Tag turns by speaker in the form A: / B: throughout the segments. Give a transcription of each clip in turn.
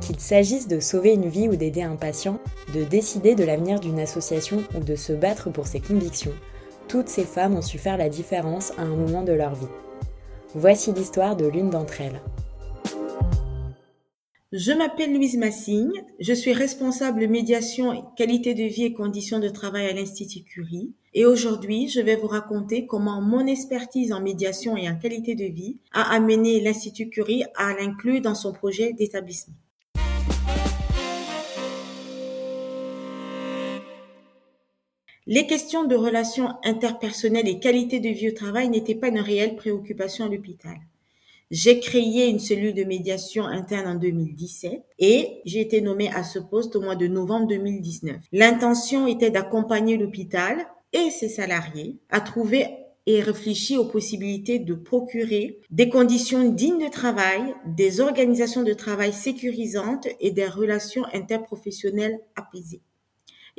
A: Qu'il s'agisse de sauver une vie ou d'aider un patient, de décider de l'avenir d'une association ou de se battre pour ses convictions, toutes ces femmes ont su faire la différence à un moment de leur vie. Voici l'histoire de l'une d'entre elles.
B: Je m'appelle Louise Massigne, je suis responsable médiation, qualité de vie et conditions de travail à l'Institut Curie. Et aujourd'hui, je vais vous raconter comment mon expertise en médiation et en qualité de vie a amené l'Institut Curie à l'inclure dans son projet d'établissement. Les questions de relations interpersonnelles et qualité de vie au travail n'étaient pas une réelle préoccupation à l'hôpital. J'ai créé une cellule de médiation interne en 2017 et j'ai été nommée à ce poste au mois de novembre 2019. L'intention était d'accompagner l'hôpital et ses salariés à trouver et réfléchir aux possibilités de procurer des conditions dignes de travail, des organisations de travail sécurisantes et des relations interprofessionnelles apaisées.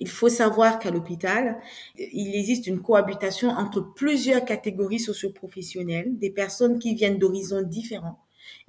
B: Il faut savoir qu'à l'hôpital, il existe une cohabitation entre plusieurs catégories socioprofessionnelles, des personnes qui viennent d'horizons différents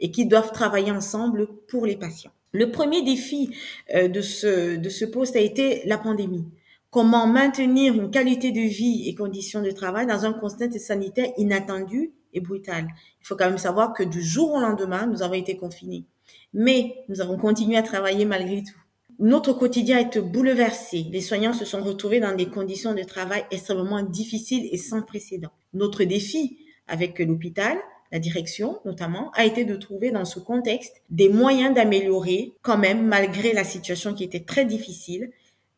B: et qui doivent travailler ensemble pour les patients. Le premier défi euh, de ce, de ce poste a été la pandémie. Comment maintenir une qualité de vie et conditions de travail dans un contexte sanitaire inattendu et brutal? Il faut quand même savoir que du jour au lendemain, nous avons été confinés. Mais nous avons continué à travailler malgré tout. Notre quotidien est bouleversé. Les soignants se sont retrouvés dans des conditions de travail extrêmement difficiles et sans précédent. Notre défi avec l'hôpital, la direction notamment, a été de trouver dans ce contexte des moyens d'améliorer quand même, malgré la situation qui était très difficile,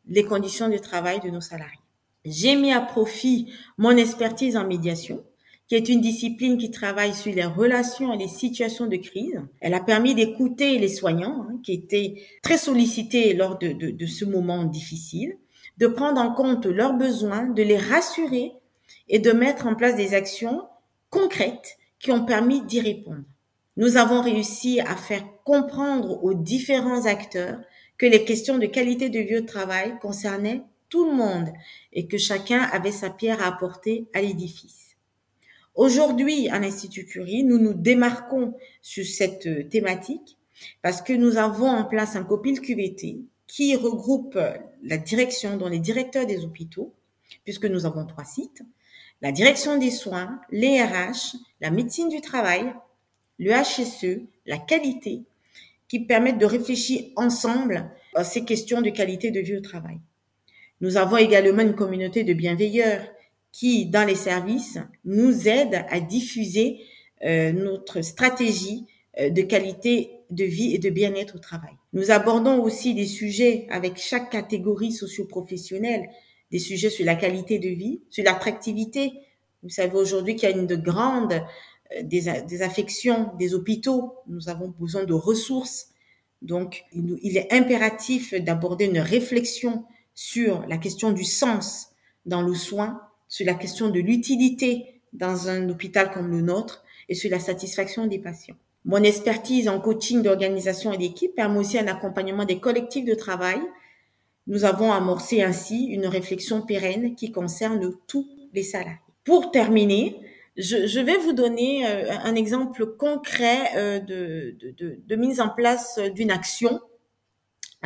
B: les conditions de travail de nos salariés. J'ai mis à profit mon expertise en médiation qui est une discipline qui travaille sur les relations et les situations de crise. Elle a permis d'écouter les soignants hein, qui étaient très sollicités lors de, de, de ce moment difficile, de prendre en compte leurs besoins, de les rassurer et de mettre en place des actions concrètes qui ont permis d'y répondre. Nous avons réussi à faire comprendre aux différents acteurs que les questions de qualité de vie au travail concernaient tout le monde et que chacun avait sa pierre à apporter à l'édifice. Aujourd'hui, à l'Institut Curie, nous nous démarquons sur cette euh, thématique parce que nous avons en place un copil QVT qui regroupe la direction, dont les directeurs des hôpitaux, puisque nous avons trois sites, la direction des soins, les RH, la médecine du travail, le HSE, la qualité, qui permettent de réfléchir ensemble à ces questions de qualité de vie au travail. Nous avons également une communauté de bienveilleurs qui, dans les services, nous aide à diffuser euh, notre stratégie euh, de qualité de vie et de bien-être au travail. Nous abordons aussi des sujets avec chaque catégorie socio-professionnelle, des sujets sur la qualité de vie, sur l'attractivité. Vous savez aujourd'hui qu'il y a une de grande euh, des, des, affections des hôpitaux. Nous avons besoin de ressources. Donc, il est impératif d'aborder une réflexion sur la question du sens dans le soin sur la question de l'utilité dans un hôpital comme le nôtre et sur la satisfaction des patients. Mon expertise en coaching d'organisation et d'équipe permet aussi un accompagnement des collectifs de travail. Nous avons amorcé ainsi une réflexion pérenne qui concerne tous les salariés. Pour terminer, je, vais vous donner euh, un exemple concret euh, de, de, mise en place d'une action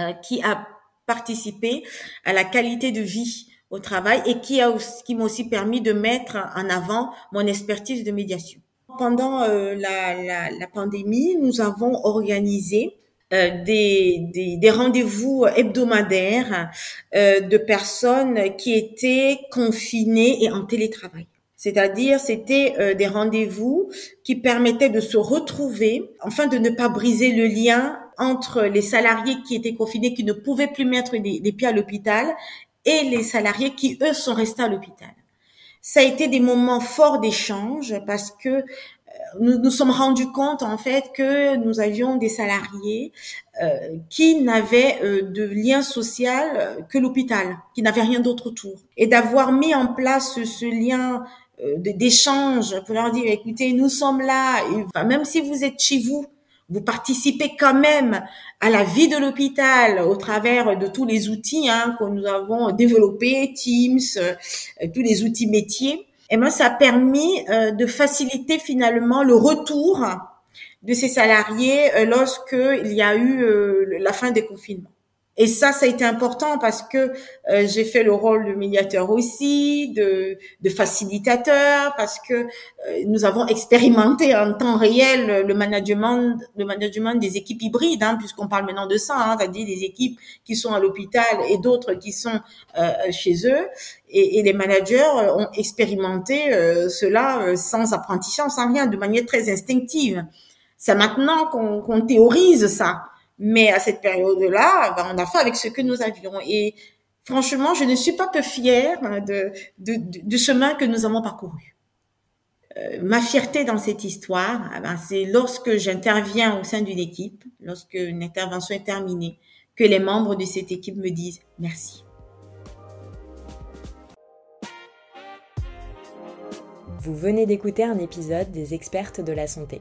B: euh, qui a participé à la qualité de vie au travail et qui a aussi, qui m'a aussi permis de mettre en avant mon expertise de médiation. Pendant euh, la, la, la, pandémie, nous avons organisé euh, des, des, des rendez-vous hebdomadaires euh, de personnes qui étaient confinées et en télétravail. C'est-à-dire, c'était euh, des rendez-vous qui permettaient de se retrouver, enfin de ne pas briser le lien entre les salariés qui étaient confinés, qui ne pouvaient plus mettre les pieds à l'hôpital, et les salariés qui, eux, sont restés à l'hôpital. Ça a été des moments forts d'échange parce que euh, nous nous sommes rendus compte en fait que nous avions des salariés euh, qui n'avaient euh, de lien social que l'hôpital, qui n'avaient rien d'autre autour. Et d'avoir mis en place ce, lien d'échange pour leur dire écoutez, nous sommes là, même si vous êtes chez vous, vous participez quand même à la vie de l'hôpital au travers de tous les outils hein, que nous avons développés, Teams, euh, tous les outils métiers. Et moi, ça a permis euh, de faciliter finalement le retour de ces salariés euh, lorsque il y a eu la fin des confinements. Et ça, ça a été important parce que euh, j'ai fait le rôle de médiateur aussi, de, de facilitateur, parce que euh, nous avons expérimenté en temps réel le management, le management des équipes hybrides, hein, puisqu'on parle maintenant de ça, hein, c'est-à-dire des équipes qui sont à l'hôpital et d'autres qui sont euh, chez eux. Et, et, les managers ont expérimenté cela sans apprentissage, sans rien, de manière très instinctive. C'est maintenant qu'on théorise ça. Mais à cette période-là, ben, on a fait avec ce que nous avions. Et franchement, je ne suis pas peu fière du chemin que nous avons parcouru. Euh, ma fierté dans cette histoire, eh ben, c'est lorsque j'interviens au sein d'une équipe, lorsque une intervention est terminée, que les membres de cette équipe me disent merci.
A: Vous venez d'écouter un épisode des expertes de la santé.